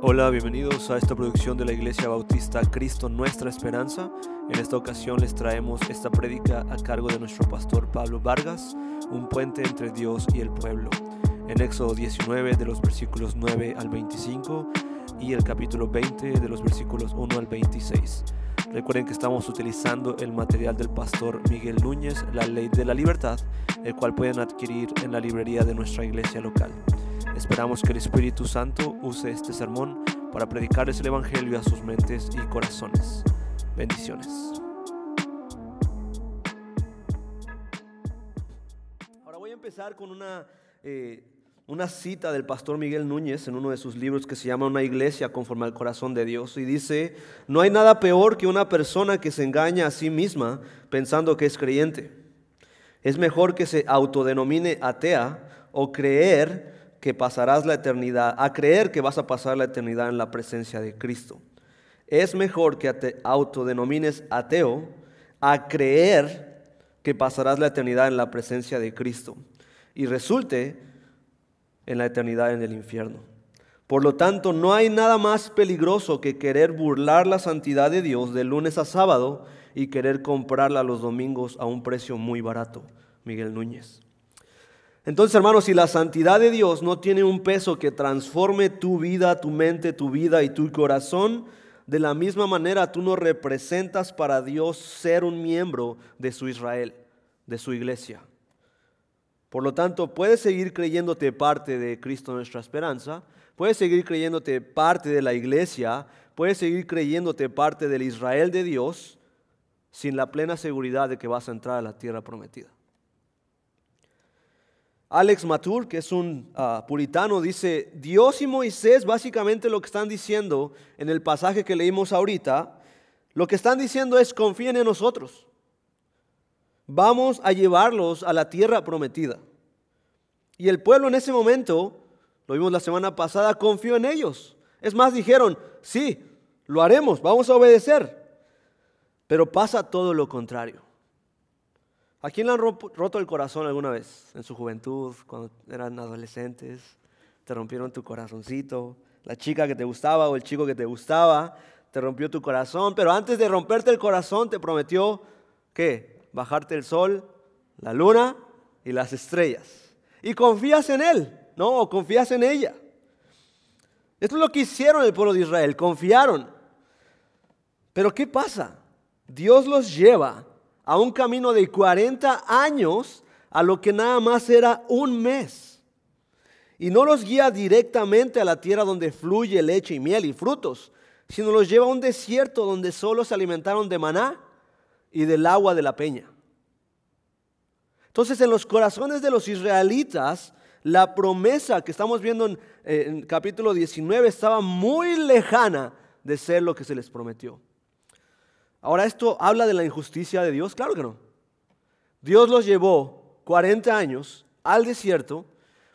Hola, bienvenidos a esta producción de la Iglesia Bautista Cristo Nuestra Esperanza. En esta ocasión les traemos esta prédica a cargo de nuestro pastor Pablo Vargas, un puente entre Dios y el pueblo. En Éxodo 19 de los versículos 9 al 25 y el capítulo 20 de los versículos 1 al 26. Recuerden que estamos utilizando el material del pastor Miguel Núñez, La Ley de la Libertad, el cual pueden adquirir en la librería de nuestra iglesia local. Esperamos que el Espíritu Santo use este sermón para predicarles el Evangelio a sus mentes y corazones. Bendiciones. Ahora voy a empezar con una, eh, una cita del pastor Miguel Núñez en uno de sus libros que se llama Una iglesia conforme al corazón de Dios y dice, no hay nada peor que una persona que se engaña a sí misma pensando que es creyente. Es mejor que se autodenomine atea o creer que pasarás la eternidad, a creer que vas a pasar la eternidad en la presencia de Cristo. Es mejor que te autodenomines ateo a creer que pasarás la eternidad en la presencia de Cristo y resulte en la eternidad en el infierno. Por lo tanto, no hay nada más peligroso que querer burlar la santidad de Dios de lunes a sábado y querer comprarla los domingos a un precio muy barato. Miguel Núñez. Entonces, hermanos, si la santidad de Dios no tiene un peso que transforme tu vida, tu mente, tu vida y tu corazón, de la misma manera tú no representas para Dios ser un miembro de su Israel, de su iglesia. Por lo tanto, puedes seguir creyéndote parte de Cristo nuestra esperanza, puedes seguir creyéndote parte de la iglesia, puedes seguir creyéndote parte del Israel de Dios, sin la plena seguridad de que vas a entrar a la tierra prometida. Alex Matur, que es un ah, puritano, dice, Dios y Moisés básicamente lo que están diciendo en el pasaje que leímos ahorita, lo que están diciendo es confíen en nosotros. Vamos a llevarlos a la tierra prometida. Y el pueblo en ese momento, lo vimos la semana pasada, confió en ellos. Es más, dijeron, sí, lo haremos, vamos a obedecer. Pero pasa todo lo contrario. ¿A quién le han roto el corazón alguna vez? En su juventud, cuando eran adolescentes, te rompieron tu corazoncito. La chica que te gustaba o el chico que te gustaba, te rompió tu corazón. Pero antes de romperte el corazón, te prometió, ¿qué? Bajarte el sol, la luna y las estrellas. Y confías en él, ¿no? O confías en ella. Esto es lo que hicieron el pueblo de Israel, confiaron. Pero ¿qué pasa? Dios los lleva a un camino de 40 años a lo que nada más era un mes. Y no los guía directamente a la tierra donde fluye leche y miel y frutos, sino los lleva a un desierto donde solo se alimentaron de maná y del agua de la peña. Entonces en los corazones de los israelitas, la promesa que estamos viendo en, en capítulo 19 estaba muy lejana de ser lo que se les prometió. Ahora, ¿esto habla de la injusticia de Dios? Claro que no. Dios los llevó 40 años al desierto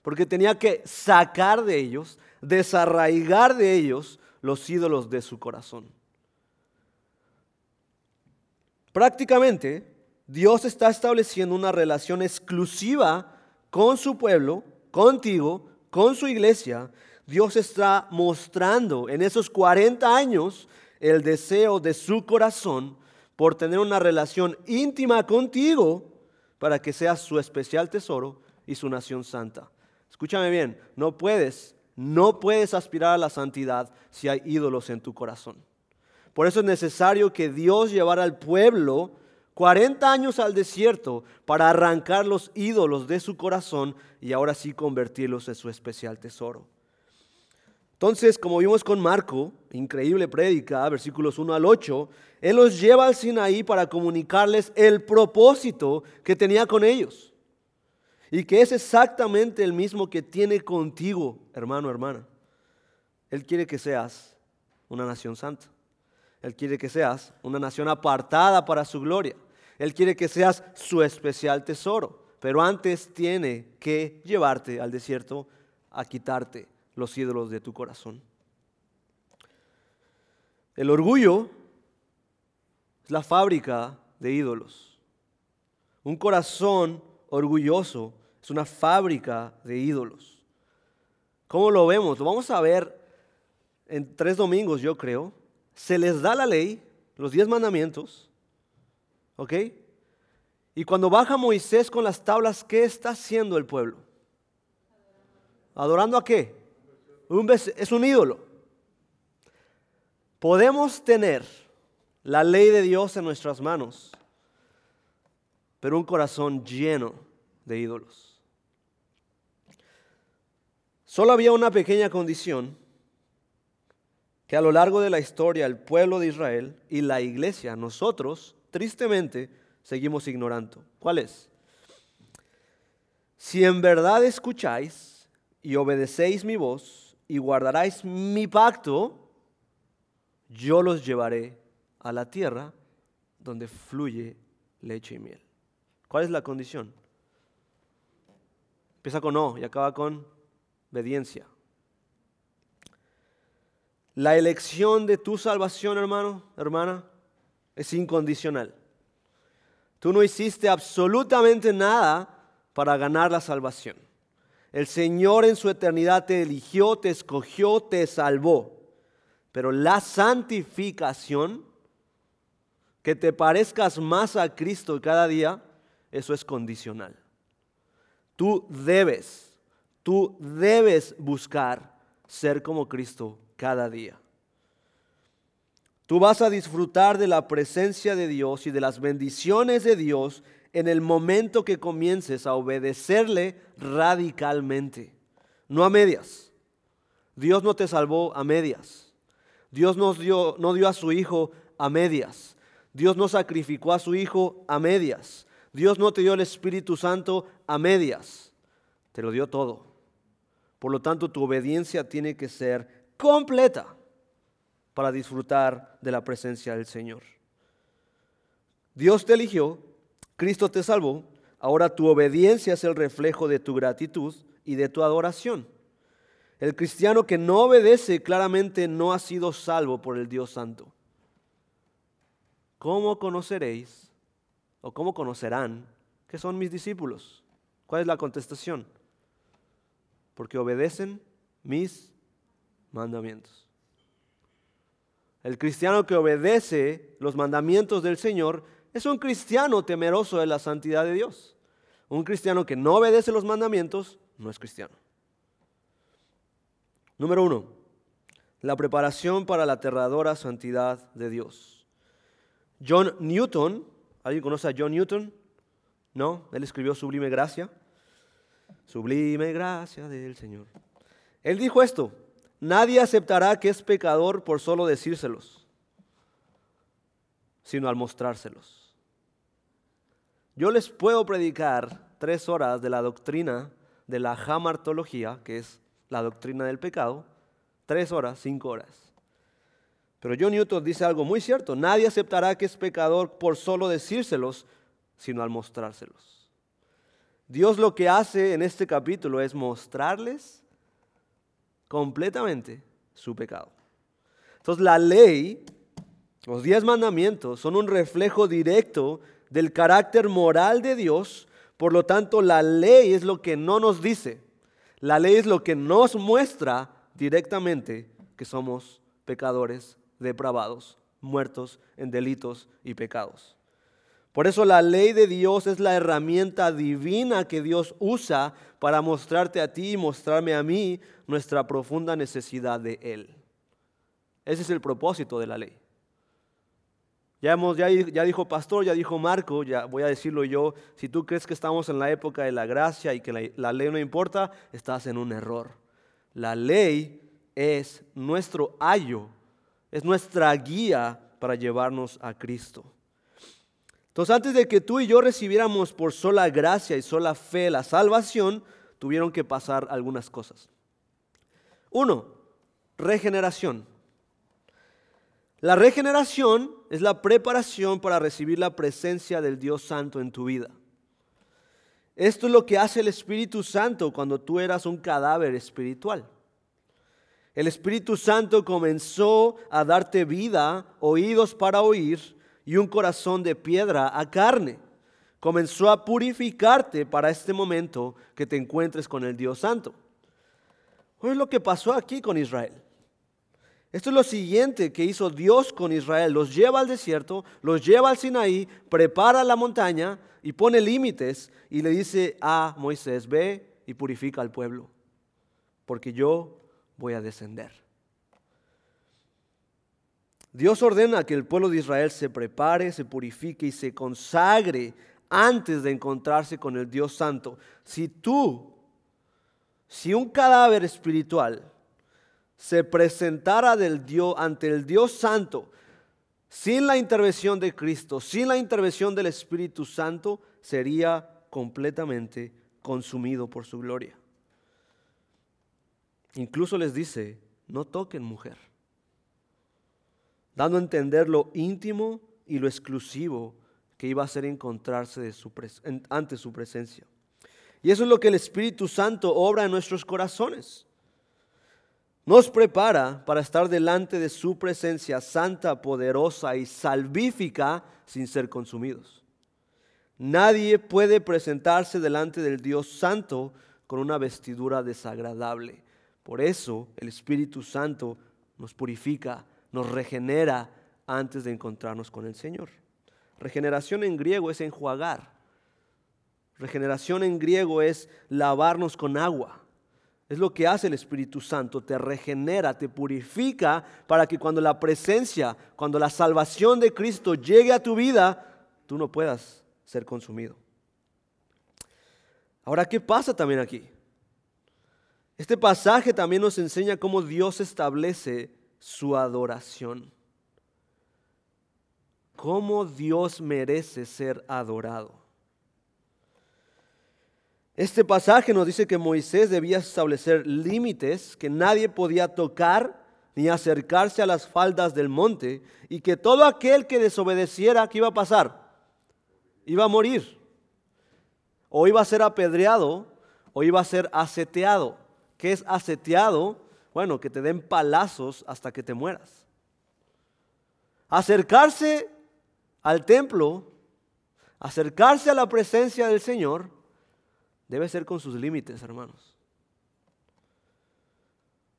porque tenía que sacar de ellos, desarraigar de ellos los ídolos de su corazón. Prácticamente, Dios está estableciendo una relación exclusiva con su pueblo, contigo, con su iglesia. Dios está mostrando en esos 40 años el deseo de su corazón por tener una relación íntima contigo para que seas su especial tesoro y su nación santa. Escúchame bien, no puedes, no puedes aspirar a la santidad si hay ídolos en tu corazón. Por eso es necesario que Dios llevara al pueblo 40 años al desierto para arrancar los ídolos de su corazón y ahora sí convertirlos en su especial tesoro. Entonces, como vimos con Marco, increíble prédica, versículos 1 al 8, Él los lleva al Sinaí para comunicarles el propósito que tenía con ellos. Y que es exactamente el mismo que tiene contigo, hermano, hermana. Él quiere que seas una nación santa. Él quiere que seas una nación apartada para su gloria. Él quiere que seas su especial tesoro. Pero antes tiene que llevarte al desierto a quitarte los ídolos de tu corazón. El orgullo es la fábrica de ídolos. Un corazón orgulloso es una fábrica de ídolos. ¿Cómo lo vemos? Lo vamos a ver en tres domingos, yo creo, se les da la ley, los diez mandamientos, ¿ok? Y cuando baja Moisés con las tablas, ¿qué está haciendo el pueblo? ¿Adorando a qué? Es un ídolo. Podemos tener la ley de Dios en nuestras manos, pero un corazón lleno de ídolos. Solo había una pequeña condición que a lo largo de la historia el pueblo de Israel y la iglesia, nosotros, tristemente, seguimos ignorando. ¿Cuál es? Si en verdad escucháis y obedecéis mi voz y guardaráis mi pacto, yo los llevaré a la tierra donde fluye leche y miel. ¿Cuál es la condición? Empieza con no y acaba con obediencia. La elección de tu salvación, hermano, hermana, es incondicional. Tú no hiciste absolutamente nada para ganar la salvación. El Señor en su eternidad te eligió, te escogió, te salvó. Pero la santificación, que te parezcas más a Cristo cada día, eso es condicional. Tú debes, tú debes buscar ser como Cristo cada día. Tú vas a disfrutar de la presencia de Dios y de las bendiciones de Dios en el momento que comiences a obedecerle radicalmente, no a medias. Dios no te salvó a medias. Dios dio, no dio a su Hijo a medias. Dios no sacrificó a su Hijo a medias. Dios no te dio el Espíritu Santo a medias. Te lo dio todo. Por lo tanto, tu obediencia tiene que ser completa para disfrutar de la presencia del Señor. Dios te eligió, Cristo te salvó, ahora tu obediencia es el reflejo de tu gratitud y de tu adoración. El cristiano que no obedece claramente no ha sido salvo por el Dios Santo. ¿Cómo conoceréis o cómo conocerán que son mis discípulos? ¿Cuál es la contestación? Porque obedecen mis mandamientos. El cristiano que obedece los mandamientos del Señor es un cristiano temeroso de la santidad de Dios. Un cristiano que no obedece los mandamientos no es cristiano. Número uno, la preparación para la aterradora santidad de Dios. John Newton, ¿alguien conoce a John Newton? ¿No? Él escribió Sublime Gracia. Sublime Gracia del Señor. Él dijo esto, Nadie aceptará que es pecador por solo decírselos, sino al mostrárselos. Yo les puedo predicar tres horas de la doctrina de la jamartología, que es la doctrina del pecado, tres horas, cinco horas. Pero John Newton dice algo muy cierto, nadie aceptará que es pecador por solo decírselos, sino al mostrárselos. Dios lo que hace en este capítulo es mostrarles completamente su pecado. Entonces la ley, los diez mandamientos, son un reflejo directo del carácter moral de Dios. Por lo tanto, la ley es lo que no nos dice. La ley es lo que nos muestra directamente que somos pecadores depravados, muertos en delitos y pecados. Por eso la ley de Dios es la herramienta divina que Dios usa para mostrarte a ti y mostrarme a mí nuestra profunda necesidad de Él. Ese es el propósito de la ley. Ya, hemos, ya, ya, dijo Pastor, ya dijo Marco, ya voy a decirlo yo, si tú crees que estamos en la época de la gracia y que la, ley no importa, estás en un error. La ley es nuestro ayo, es nuestra guía para llevarnos a Cristo. Entonces, antes de que tú y yo recibiéramos por sola gracia y sola fe la salvación, tuvieron que pasar algunas cosas. Uno, regeneración. La regeneración es la preparación para recibir la presencia del Dios Santo en tu vida. Esto es lo que hace el Espíritu Santo cuando tú eras un cadáver espiritual. El Espíritu Santo comenzó a darte vida, oídos para oír, y un corazón de piedra a carne. Comenzó a purificarte para este momento que te encuentres con el Dios Santo. es lo que pasó aquí con Israel. Esto es lo siguiente que hizo Dios con Israel. Los lleva al desierto, los lleva al Sinaí, prepara la montaña y pone límites y le dice a Moisés, ve y purifica al pueblo, porque yo voy a descender. Dios ordena que el pueblo de Israel se prepare, se purifique y se consagre antes de encontrarse con el Dios Santo. Si tú, si un cadáver espiritual, se presentara del Dios, ante el Dios Santo sin la intervención de Cristo, sin la intervención del Espíritu Santo, sería completamente consumido por su gloria. Incluso les dice, no toquen mujer, dando a entender lo íntimo y lo exclusivo que iba a ser encontrarse de su ante su presencia. Y eso es lo que el Espíritu Santo obra en nuestros corazones nos prepara para estar delante de su presencia santa, poderosa y salvífica sin ser consumidos. Nadie puede presentarse delante del Dios Santo con una vestidura desagradable. Por eso el Espíritu Santo nos purifica, nos regenera antes de encontrarnos con el Señor. Regeneración en griego es enjuagar. Regeneración en griego es lavarnos con agua. Es lo que hace el Espíritu Santo, te regenera, te purifica para que cuando la presencia, cuando la salvación de Cristo llegue a tu vida, tú no puedas ser consumido. Ahora, ¿qué pasa también aquí? Este pasaje también nos enseña cómo Dios establece su adoración. Cómo Dios merece ser adorado. Este pasaje nos dice que Moisés debía establecer límites, que nadie podía tocar ni acercarse a las faldas del monte y que todo aquel que desobedeciera, ¿qué iba a pasar? Iba a morir. O iba a ser apedreado o iba a ser aseteado. ¿Qué es aseteado? Bueno, que te den palazos hasta que te mueras. Acercarse al templo, acercarse a la presencia del Señor, debe ser con sus límites, hermanos.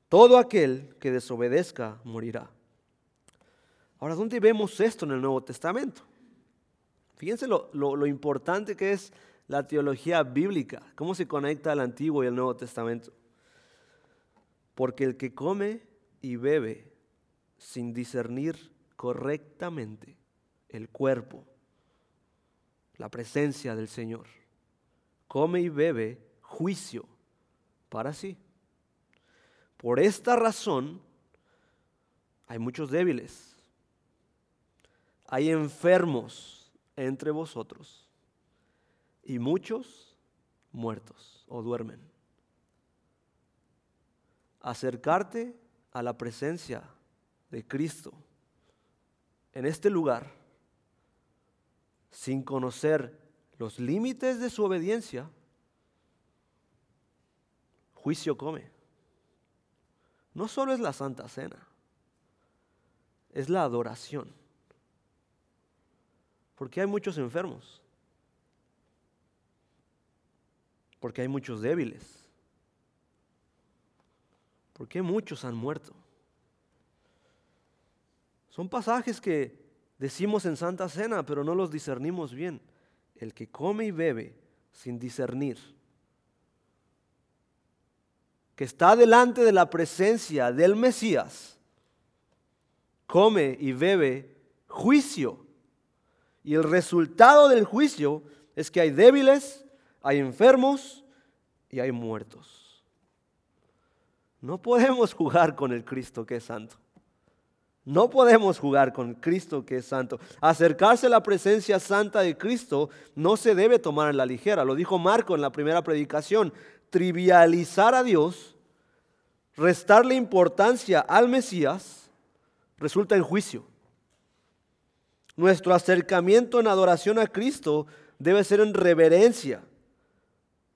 Todo aquel que desobedezca morirá. Ahora, ¿dónde vemos esto en el Nuevo Testamento? Fíjense lo, lo, importante que es la teología bíblica, cómo se conecta el Antiguo y el Nuevo Testamento. Porque el que come y bebe sin discernir correctamente el cuerpo, la presencia del Señor, come y bebe juicio para sí. Por esta razón hay muchos débiles, hay enfermos entre vosotros y muchos muertos o duermen. Acercarte a la presencia de Cristo en este lugar sin conocer los límites de su obediencia, juicio come. No solo es la Santa Cena, es la adoración. Porque hay muchos enfermos. Porque hay muchos débiles. Porque muchos han muerto. Son pasajes que decimos en Santa Cena, pero no los discernimos bien el que come y bebe sin discernir, que está delante de la presencia del Mesías, come y bebe juicio. Y el resultado del juicio es que hay débiles, hay enfermos y hay muertos. No podemos jugar con el Cristo que es santo. No podemos jugar con Cristo que es santo. Acercarse a la presencia santa de Cristo no se debe tomar en la ligera. Lo dijo Marco en la primera predicación. Trivializar a Dios, restarle importancia al Mesías, resulta en juicio. Nuestro acercamiento en adoración a Cristo debe ser en reverencia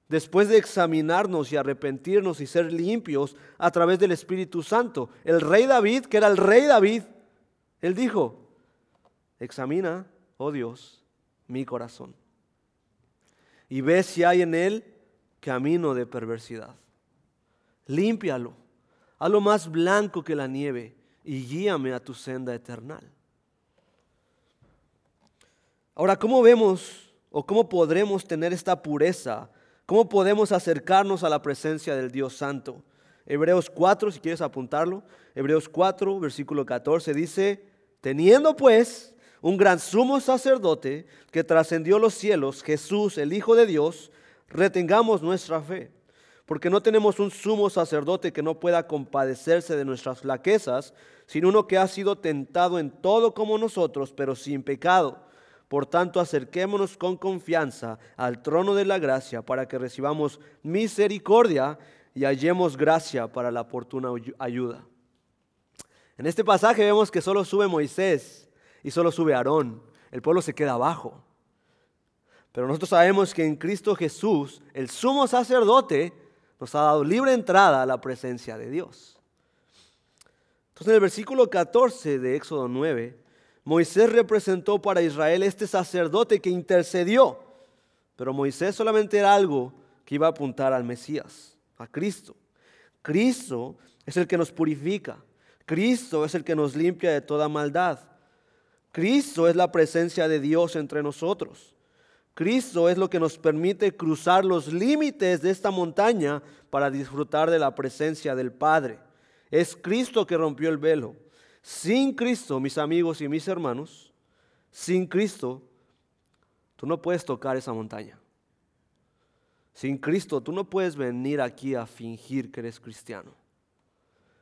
después de examinarnos y arrepentirnos y ser limpios a través del Espíritu Santo. El rey David, que era el rey David, él dijo, examina, oh Dios, mi corazón y ve si hay en él camino de perversidad. Límpialo, lo más blanco que la nieve y guíame a tu senda eterna. Ahora, ¿cómo vemos o cómo podremos tener esta pureza? ¿Cómo podemos acercarnos a la presencia del Dios Santo? Hebreos 4, si quieres apuntarlo, Hebreos 4, versículo 14 dice, teniendo pues un gran sumo sacerdote que trascendió los cielos, Jesús, el Hijo de Dios, retengamos nuestra fe, porque no tenemos un sumo sacerdote que no pueda compadecerse de nuestras flaquezas, sino uno que ha sido tentado en todo como nosotros, pero sin pecado. Por tanto, acerquémonos con confianza al trono de la gracia para que recibamos misericordia y hallemos gracia para la oportuna ayuda. En este pasaje vemos que solo sube Moisés y solo sube Aarón. El pueblo se queda abajo. Pero nosotros sabemos que en Cristo Jesús, el sumo sacerdote, nos ha dado libre entrada a la presencia de Dios. Entonces en el versículo 14 de Éxodo 9, Moisés representó para Israel este sacerdote que intercedió, pero Moisés solamente era algo que iba a apuntar al Mesías, a Cristo. Cristo es el que nos purifica, Cristo es el que nos limpia de toda maldad. Cristo es la presencia de Dios entre nosotros. Cristo es lo que nos permite cruzar los límites de esta montaña para disfrutar de la presencia del Padre. Es Cristo que rompió el velo. Sin Cristo, mis amigos y mis hermanos, sin Cristo, tú no puedes tocar esa montaña. Sin Cristo, tú no puedes venir aquí a fingir que eres cristiano.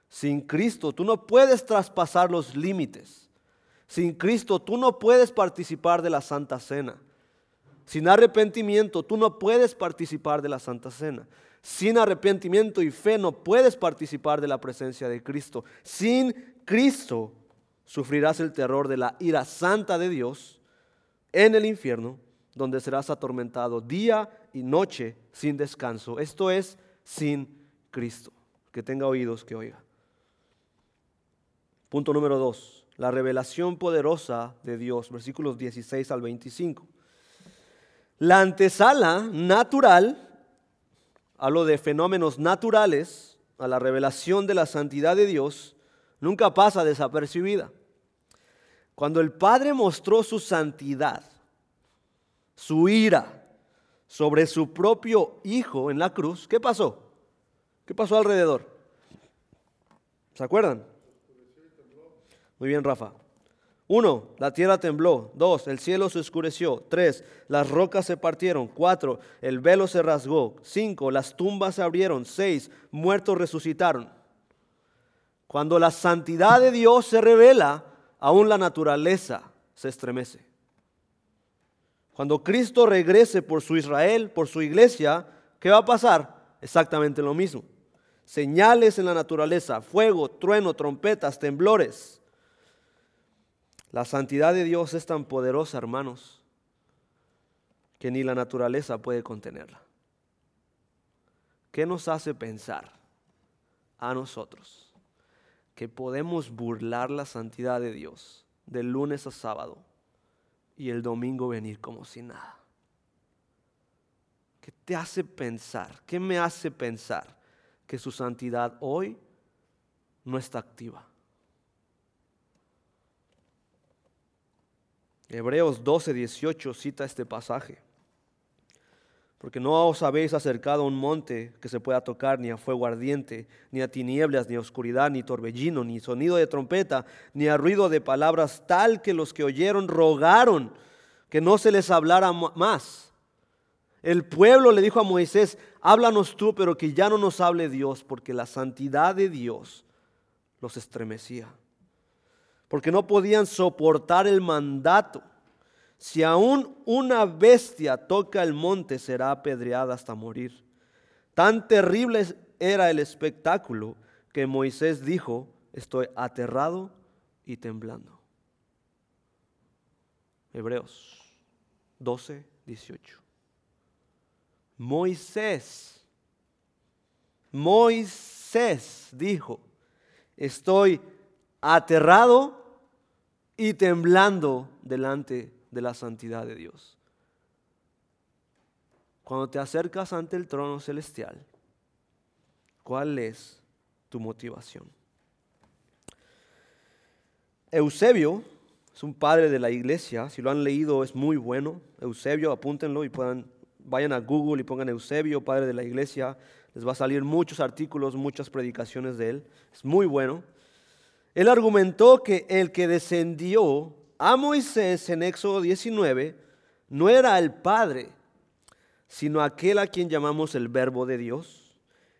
Sin Cristo, tú no puedes traspasar los límites. Sin Cristo, tú no puedes participar de la Santa Cena. Sin arrepentimiento, tú no puedes participar de la Santa Cena. Sin arrepentimiento y fe, no puedes participar de la presencia de Cristo. Sin Cristo sufrirás el terror de la ira santa de Dios en el infierno, donde serás atormentado día y noche sin descanso. Esto es sin Cristo. Que tenga oídos que oiga. Punto número dos. La revelación poderosa de Dios, versículos 16 al 25. La antesala natural, hablo de fenómenos naturales, a la revelación de la santidad de Dios, nunca pasa desapercibida. Cuando el Padre mostró su santidad, su ira sobre su propio Hijo en la cruz, ¿qué pasó? ¿Qué pasó alrededor? ¿Se acuerdan? Muy bien, Rafa. Uno, la tierra tembló. Dos, el cielo se oscureció. Tres, las rocas se partieron. Cuatro, el velo se rasgó. Cinco, las tumbas se abrieron. Seis, muertos resucitaron. Cuando la santidad de Dios se revela, aún la naturaleza se estremece. Cuando Cristo regrese por su Israel, por su iglesia, ¿qué va a pasar? Exactamente lo mismo. Señales en la naturaleza, fuego, trueno, trompetas, temblores. La santidad de Dios es tan poderosa, hermanos, que ni la naturaleza puede contenerla. ¿Qué nos hace pensar a nosotros? Que podemos burlar la santidad de Dios de lunes a sábado y el domingo venir como si nada. ¿Qué te hace pensar? ¿Qué me hace pensar que su santidad hoy no está activa? Hebreos 12, 18 cita este pasaje. Porque no os habéis acercado a un monte que se pueda tocar, ni a fuego ardiente, ni a tinieblas, ni a oscuridad, ni torbellino, ni sonido de trompeta, ni a ruido de palabras, tal que los que oyeron rogaron que no se les hablara más. El pueblo le dijo a Moisés, háblanos tú, pero que ya no nos hable Dios, porque la santidad de Dios los estremecía. Porque no podían soportar el mandato si aún una bestia toca el monte, será apedreada hasta morir. Tan terrible era el espectáculo que Moisés dijo, estoy aterrado y temblando. Hebreos 12, 18. Moisés, Moisés dijo, estoy aterrado y temblando delante de la santidad de Dios. Cuando te acercas ante el trono celestial, ¿cuál es tu motivación? Eusebio es un padre de la iglesia, si lo han leído es muy bueno. Eusebio, apúntenlo y puedan, vayan a Google y pongan Eusebio, padre de la iglesia. Les va a salir muchos artículos, muchas predicaciones de él. Es muy bueno. Él argumentó que el que descendió a Moisés en Éxodo 19 no era el Padre, sino aquel a quien llamamos el Verbo de Dios,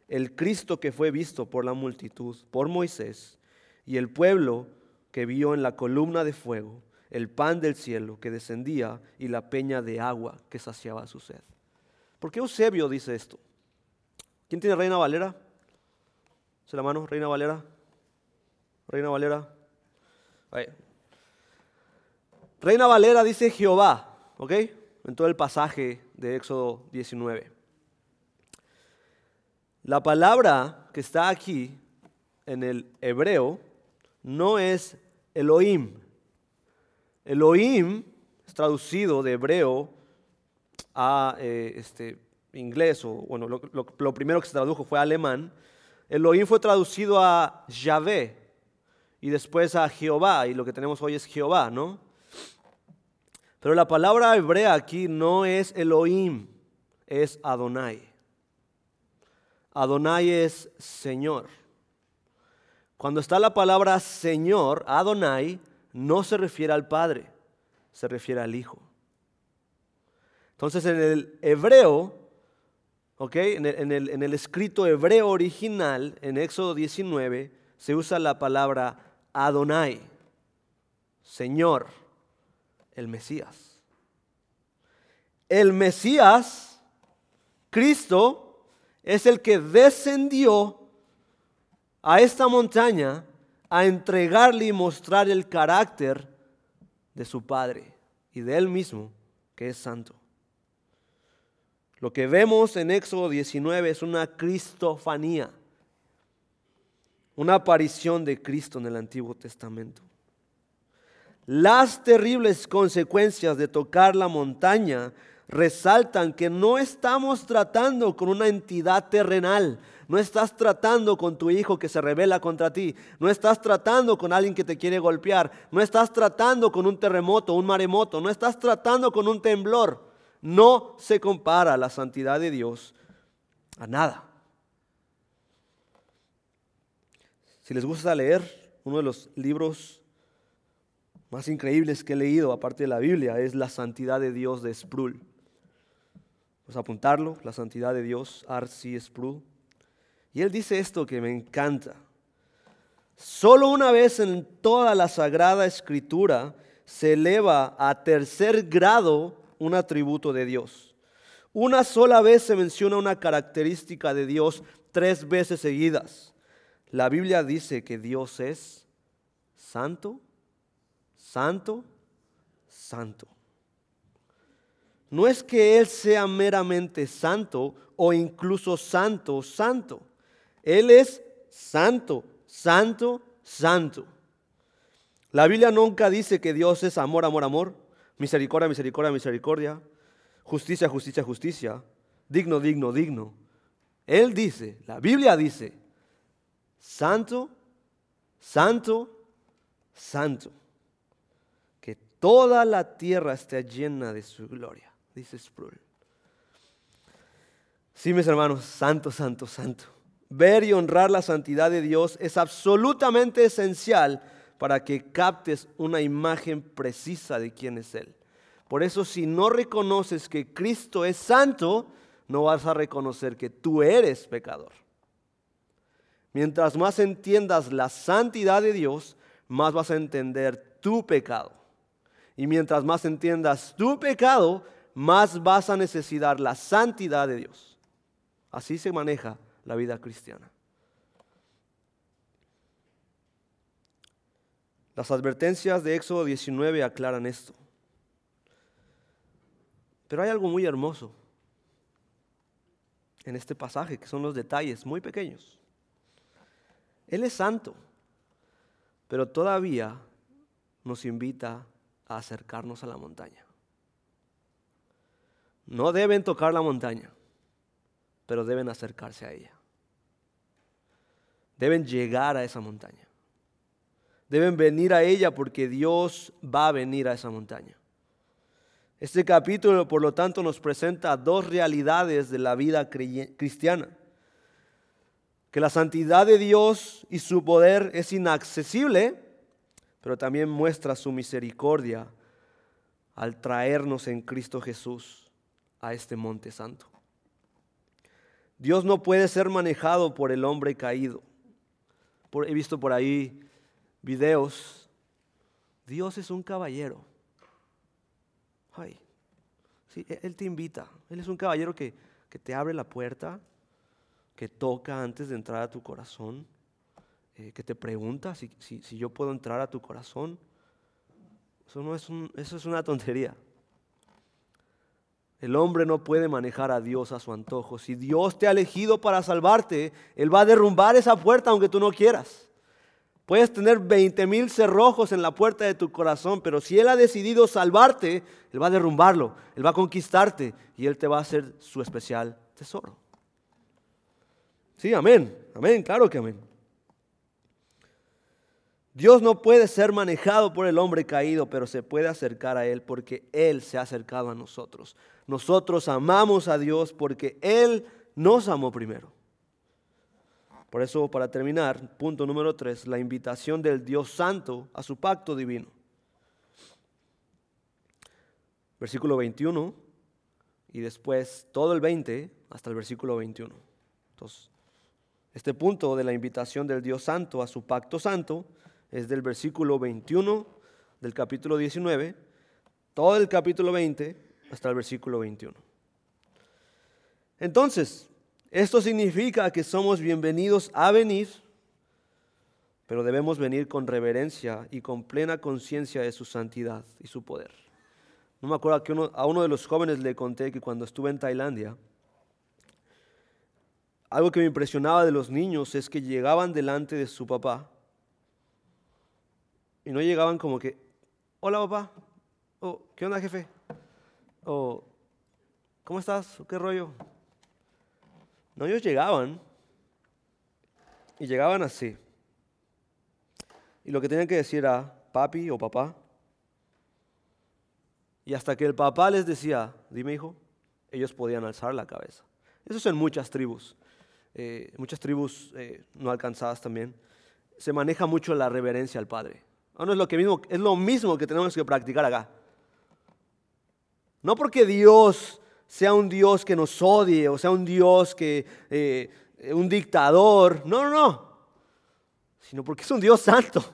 el Cristo que fue visto por la multitud, por Moisés, y el pueblo que vio en la columna de fuego el pan del cielo que descendía y la peña de agua que saciaba su sed. ¿Por qué Eusebio dice esto? ¿Quién tiene Reina Valera? ¿Se la mano, Reina Valera? Reina Valera. Reina Valera dice Jehová, ¿ok? En todo el pasaje de Éxodo 19. La palabra que está aquí en el hebreo no es Elohim. Elohim es traducido de hebreo a eh, este, inglés, o bueno, lo, lo, primero que se tradujo fue alemán. Elohim fue traducido a Yahvé y después a Jehová, y lo que tenemos hoy es Jehová, ¿no? Pero la palabra hebrea aquí no es Elohim, es Adonai. Adonai es Señor. Cuando está la palabra Señor, Adonai, no se refiere al Padre, se refiere al Hijo. Entonces en el hebreo, el, en, el, en el escrito hebreo original, en Éxodo 19, se usa la palabra Adonai, Señor, el Mesías. El Mesías, Cristo, es el que descendió a esta montaña a entregarle y mostrar el carácter de su Padre y de Él mismo, que es santo. Lo que vemos en Éxodo 19 es una cristofanía, una aparición de Cristo en el Antiguo Testamento. Las terribles consecuencias de tocar la montaña resaltan que no estamos tratando con una entidad terrenal, no estás tratando con tu hijo que se revela contra ti. No estás tratando con alguien que te quiere golpear. No estás tratando con un terremoto, un maremoto. No estás tratando con un temblor. No se compara la santidad de Dios a nada. Si les gusta leer, uno de los libros más increíbles que he leído, aparte de la Biblia, es La santidad de Dios de Sproul. Vamos a apuntarlo, La santidad de Dios, R.C. Sproul. Y él dice esto que me encanta. Solo una vez en toda la Sagrada Escritura se eleva a tercer grado un atributo de Dios. Una sola vez se menciona una característica de Dios tres veces seguidas. La Biblia dice que Dios es santo, santo, santo. No es que Él sea meramente santo o incluso santo, santo. Él es santo, santo, santo. La Biblia nunca dice que Dios es amor, amor, amor, misericordia, misericordia, misericordia, justicia, justicia, justicia, digno, digno, digno. Él dice, la Biblia dice, santo, santo, santo. Toda la tierra esté llena de su gloria, dice Sproul. Sí, mis hermanos, santo, santo, santo. Ver y honrar la santidad de Dios es absolutamente esencial para que captes una imagen precisa de quién es Él. Por eso si no reconoces que Cristo es santo, no vas a reconocer que tú eres pecador. Mientras más entiendas la santidad de Dios, más vas a entender tu pecado. Y mientras más entiendas tu pecado, más vas a necesitar la santidad de Dios. Así se maneja la vida cristiana. Las advertencias de Éxodo 19 aclaran esto. Pero hay algo muy hermoso en este pasaje, que son los detalles muy pequeños. Él es santo, pero todavía nos invita a acercarnos a la montaña. No deben tocar la montaña, pero deben acercarse a ella. Deben llegar a esa montaña. Deben venir a ella porque Dios va a venir a esa montaña. Este capítulo, por lo tanto, nos presenta dos realidades de la vida cristiana. Que la santidad de Dios y su poder es inaccesible, pero también muestra su misericordia al traernos en Cristo Jesús a este monte santo. Dios no puede ser manejado por el hombre caído. he visto por ahí videos. Dios es un caballero. Ay, sí, e-, Él te invita. Él es un caballero que, te abre la puerta, que toca antes de entrar a tu corazón, eh, que te pregunta si, si, yo puedo entrar a tu corazón. Eso, no es eso es una tontería. El hombre no puede manejar a Dios a su antojo. Si Dios te ha elegido para salvarte, Él va a derrumbar esa puerta aunque tú no quieras. Puedes tener 20 mil cerrojos en la puerta de tu corazón, pero si Él ha decidido salvarte, Él va a derrumbarlo, Él va a conquistarte y Él te va a hacer su especial tesoro. Sí, amén, amén, claro que amén. Dios no puede ser manejado por el hombre caído, pero se puede acercar a Él porque Él se ha acercado a nosotros. Nosotros amamos a Dios porque Él nos amó primero. Por eso, para terminar, punto número tres, la invitación del Dios Santo a su pacto divino. Versículo 21 y después todo el 20 hasta el versículo 21. Entonces, este punto de la invitación del Dios Santo a su pacto santo es del versículo 21 del capítulo 19, todo el capítulo 20 hasta el versículo 21. Entonces, esto significa que somos bienvenidos a venir, pero debemos venir con reverencia y con plena conciencia de su santidad y su poder. No me acuerdo que a uno de los jóvenes le conté que cuando estuve en Tailandia, algo que me impresionaba de los niños es que llegaban delante de su papá y no llegaban como que, hola papá, o ¿qué onda jefe? o ¿cómo estás? ¿Qué rollo? No, ellos llegaban y llegaban así. Y lo que tenían que decir era papi o papá. Y hasta que el papá les decía, dime hijo, ellos podían alzar la cabeza. Eso es en muchas tribus, eh, muchas tribus eh, no alcanzadas también. Se maneja mucho la reverencia al Padre. No es lo, que mismo, es lo mismo que tenemos que practicar acá. No porque Dios sea un Dios que nos odie o sea un Dios que, eh, un dictador. No, no, no. Sino porque es un Dios santo.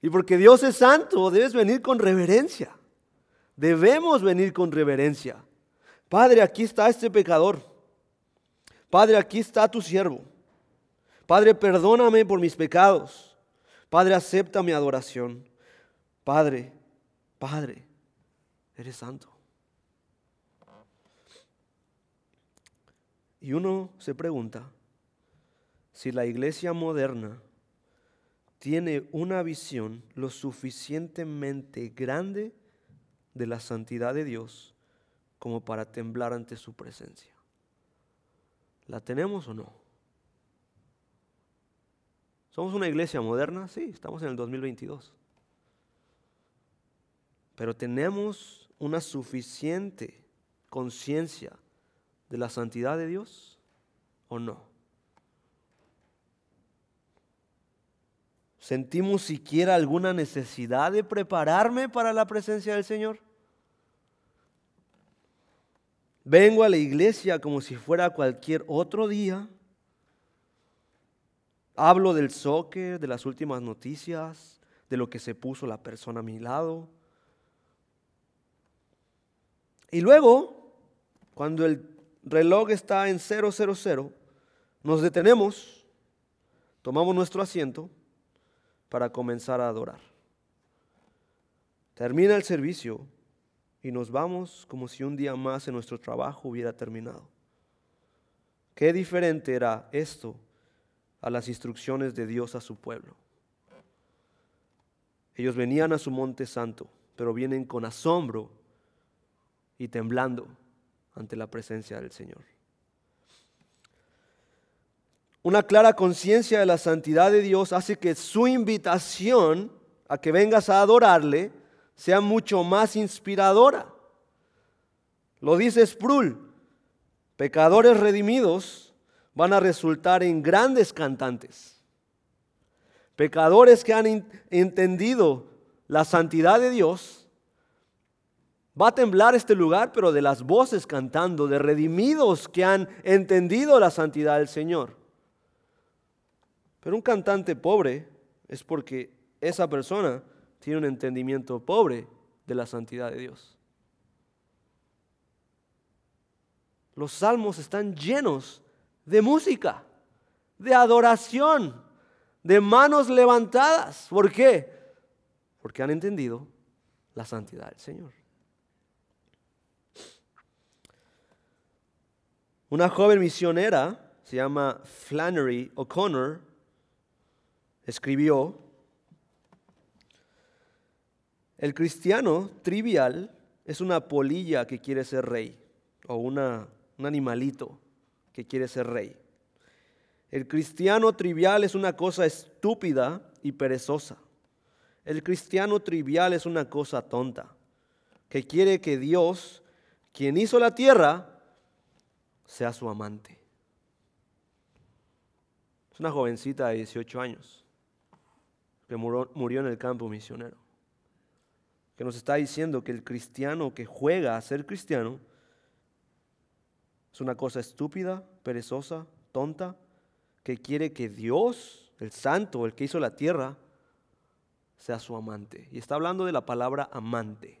Y porque Dios es santo, debes venir con reverencia. Debemos venir con reverencia. Padre, aquí está este pecador. Padre, aquí está tu siervo. Padre, perdóname por mis pecados. Padre, acepta mi adoración. Padre, Padre, eres santo. Y uno se pregunta si la iglesia moderna tiene una visión lo suficientemente grande de la santidad de Dios como para temblar ante su presencia. ¿La tenemos o no? ¿Somos una iglesia moderna? Sí, estamos en el 2022. Pero tenemos una suficiente conciencia de la santidad de Dios o no? ¿Sentimos siquiera alguna necesidad de prepararme para la presencia del Señor? Vengo a la iglesia como si fuera cualquier otro día. Hablo del soccer, de las últimas noticias, de lo que se puso la persona a mi lado. Y luego, cuando el reloj está en 000, nos detenemos, tomamos nuestro asiento para comenzar a adorar. Termina el servicio y nos vamos como si un día más en nuestro trabajo hubiera terminado. Qué diferente era esto a las instrucciones de Dios a su pueblo. Ellos venían a su monte santo, pero vienen con asombro y temblando ante la presencia del Señor. una clara conciencia de la santidad de Dios hace que su invitación a que vengas a adorarle sea mucho más inspiradora. Lo dice Sproul, pecadores redimidos van a resultar en grandes cantantes. Pecadores que han entendido la santidad de Dios, va a temblar este lugar, pero de las voces cantando, de redimidos que han entendido la santidad del Señor. Pero un cantante pobre es porque esa persona tiene un entendimiento pobre de la santidad de Dios. Los salmos están llenos de música, de adoración, de manos levantadas. ¿Por qué? Porque han entendido la santidad del Señor. Una joven misionera, se llama Flannery O'Connor, escribió, el cristiano trivial es una polilla que quiere ser rey o una un animalito que quiere ser rey. El cristiano trivial es una cosa estúpida y perezosa. El cristiano trivial es una cosa tonta, que quiere que Dios, quien hizo la tierra, sea su amante. Es una jovencita de 18 años que murió, en el campo misionero, que nos está diciendo que el cristiano que juega a ser cristiano es una cosa estúpida, perezosa, tonta, que quiere que Dios, el santo, el que hizo la tierra, sea su amante. Y está hablando de la palabra amante.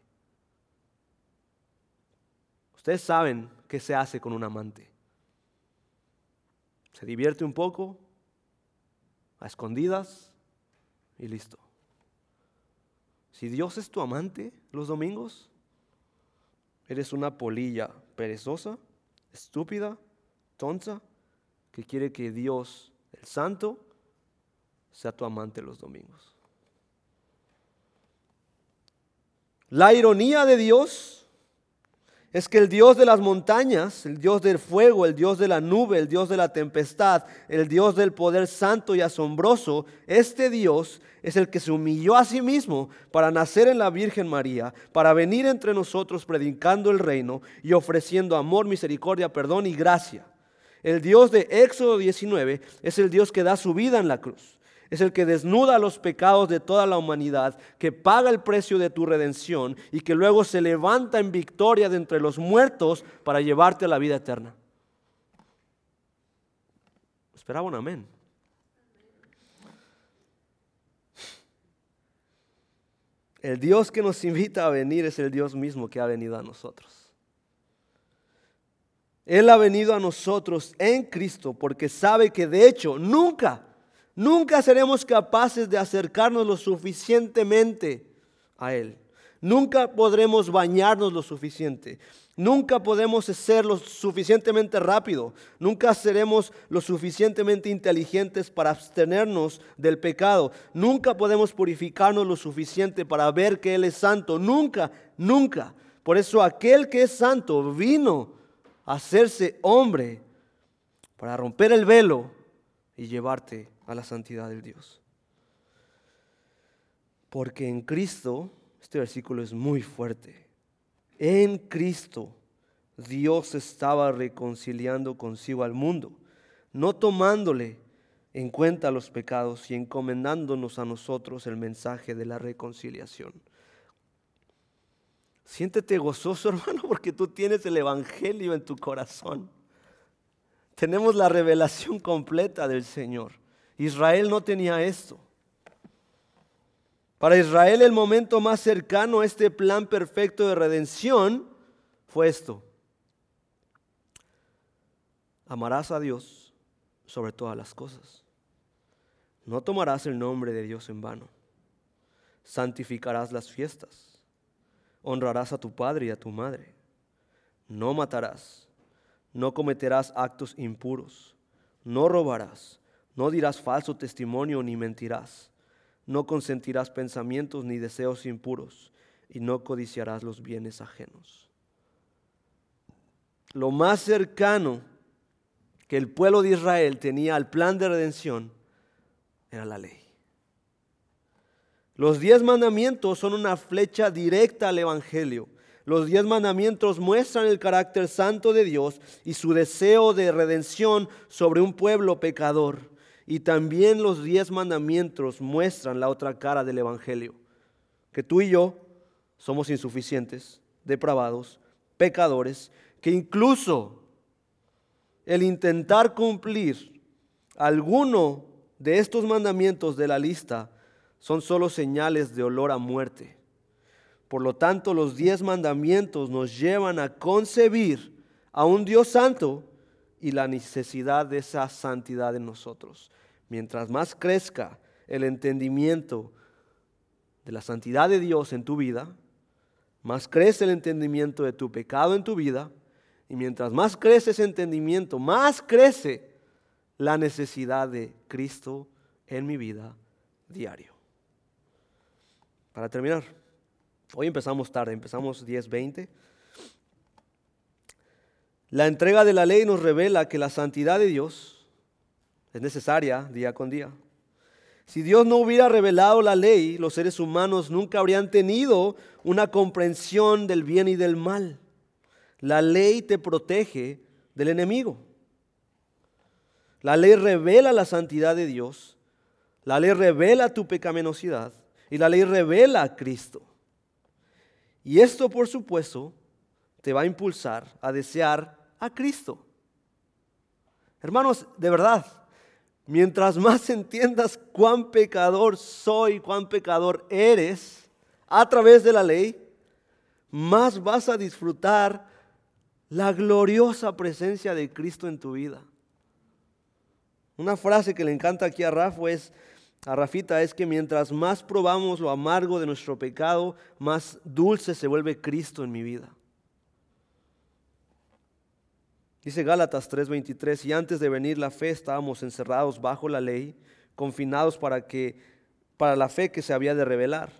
Ustedes saben qué se hace con un amante. Se divierte un poco, a escondidas y listo. Si Dios es tu amante los domingos, eres una polilla perezosa estúpida, tonta, que quiere que Dios, el Santo, sea tu amante los domingos. La ironía de Dios es que el Dios de las montañas, el Dios del fuego, el Dios de la nube, el Dios de la tempestad, el Dios del poder santo y asombroso, este Dios es el que se humilló a sí mismo para nacer en la Virgen María, para venir entre nosotros predicando el reino y ofreciendo amor, misericordia, perdón y gracia. El Dios de Éxodo 19 es el Dios que da su vida en la cruz es el que desnuda los pecados de toda la humanidad, que paga el precio de tu redención y que luego se levanta en victoria de entre los muertos para llevarte a la vida eterna. Esperaba un amén. El Dios que nos invita a venir es el Dios mismo que ha venido a nosotros. Él ha venido a nosotros en Cristo porque sabe que de hecho nunca Nunca seremos capaces de acercarnos lo suficientemente a Él. Nunca podremos bañarnos lo suficiente. Nunca podemos ser lo suficientemente rápido. Nunca seremos lo suficientemente inteligentes para abstenernos del pecado. Nunca podemos purificarnos lo suficiente para ver que Él es santo. Nunca, nunca. Por eso aquel que es santo vino a hacerse hombre para romper el velo y llevarte a la santidad del Dios. Porque en Cristo, este versículo es muy fuerte, en Cristo Dios estaba reconciliando consigo al mundo, no tomándole en cuenta los pecados y encomendándonos a nosotros el mensaje de la reconciliación. Siéntete gozoso, hermano, porque tú tienes el Evangelio en tu corazón. Tenemos la revelación completa del Señor. Israel no tenía esto. Para Israel el momento más cercano a este plan perfecto de redención fue esto. Amarás a Dios sobre todas las cosas. No tomarás el nombre de Dios en vano. Santificarás las fiestas. Honrarás a tu padre y a tu madre. No matarás. No cometerás actos impuros. No robarás no dirás falso testimonio ni mentirás. No consentirás pensamientos ni deseos impuros y no codiciarás los bienes ajenos. Lo más cercano que el pueblo de Israel tenía al plan de redención era la ley. Los diez mandamientos son una flecha directa al Evangelio. Los diez mandamientos muestran el carácter santo de Dios y su deseo de redención sobre un pueblo pecador. Y también los diez mandamientos muestran la otra cara del Evangelio, que tú y yo somos insuficientes, depravados, pecadores, que incluso el intentar cumplir alguno de estos mandamientos de la lista son solo señales de olor a muerte. Por lo tanto, los diez mandamientos nos llevan a concebir a un Dios santo y la necesidad de esa santidad en nosotros. Mientras más crezca el entendimiento de la santidad de Dios en tu vida, más crece el entendimiento de tu pecado en tu vida, y mientras más crece ese entendimiento, más crece la necesidad de Cristo en mi vida diario. Para terminar, hoy empezamos tarde, empezamos 10:20. La entrega de la ley nos revela que la santidad de Dios es necesaria día con día. Si Dios no hubiera revelado la ley, los seres humanos nunca habrían tenido una comprensión del bien y del mal. La ley te protege del enemigo. La ley revela la santidad de Dios. La ley revela tu pecaminosidad. Y la ley revela a Cristo. Y esto, por supuesto, te va a impulsar a desear a Cristo. Hermanos, de verdad, mientras más entiendas cuán pecador soy, cuán pecador eres a través de la ley, más vas a disfrutar la gloriosa presencia de Cristo en tu vida. Una frase que le encanta aquí a Rafa es, a Rafita es que mientras más probamos lo amargo de nuestro pecado, más dulce se vuelve Cristo en mi vida. Dice Gálatas 3:23, y antes de venir la fe estábamos encerrados bajo la ley, confinados para que para la fe que se había de revelar.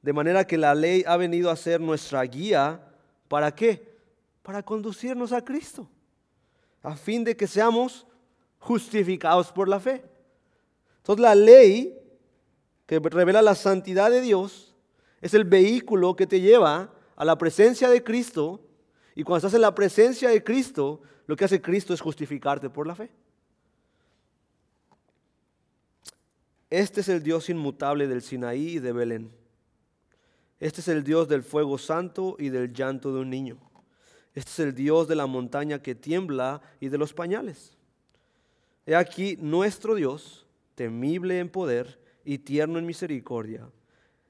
De manera que la ley ha venido a ser nuestra guía, ¿para qué? Para conducirnos a Cristo, a fin de que seamos justificados por la fe. Entonces la ley que revela la santidad de Dios es el vehículo que te lleva a la presencia de Cristo y cuando estás en la presencia de Cristo, lo que hace Cristo es justificarte por la fe. Este es el Dios inmutable del Sinaí y de Belén. Este es el Dios del fuego santo y del llanto de un niño. Este es el Dios de la montaña que tiembla y de los pañales. He aquí nuestro Dios temible en poder y tierno en misericordia.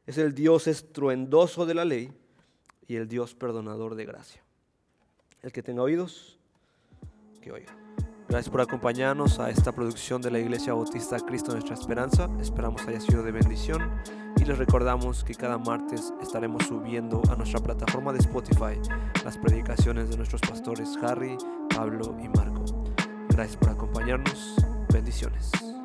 Es el Dios estruendoso de la ley y el Dios perdonador de gracia. El que tenga oídos, que. Gracias por acompañarnos a esta producción de la Iglesia Bautista Cristo Nuestra Esperanza. Esperamos haya sido de bendición y les recordamos que cada martes estaremos subiendo a nuestra plataforma de Spotify las predicaciones de nuestros pastores Harry, Pablo y Marco. Gracias por acompañarnos. Bendiciones.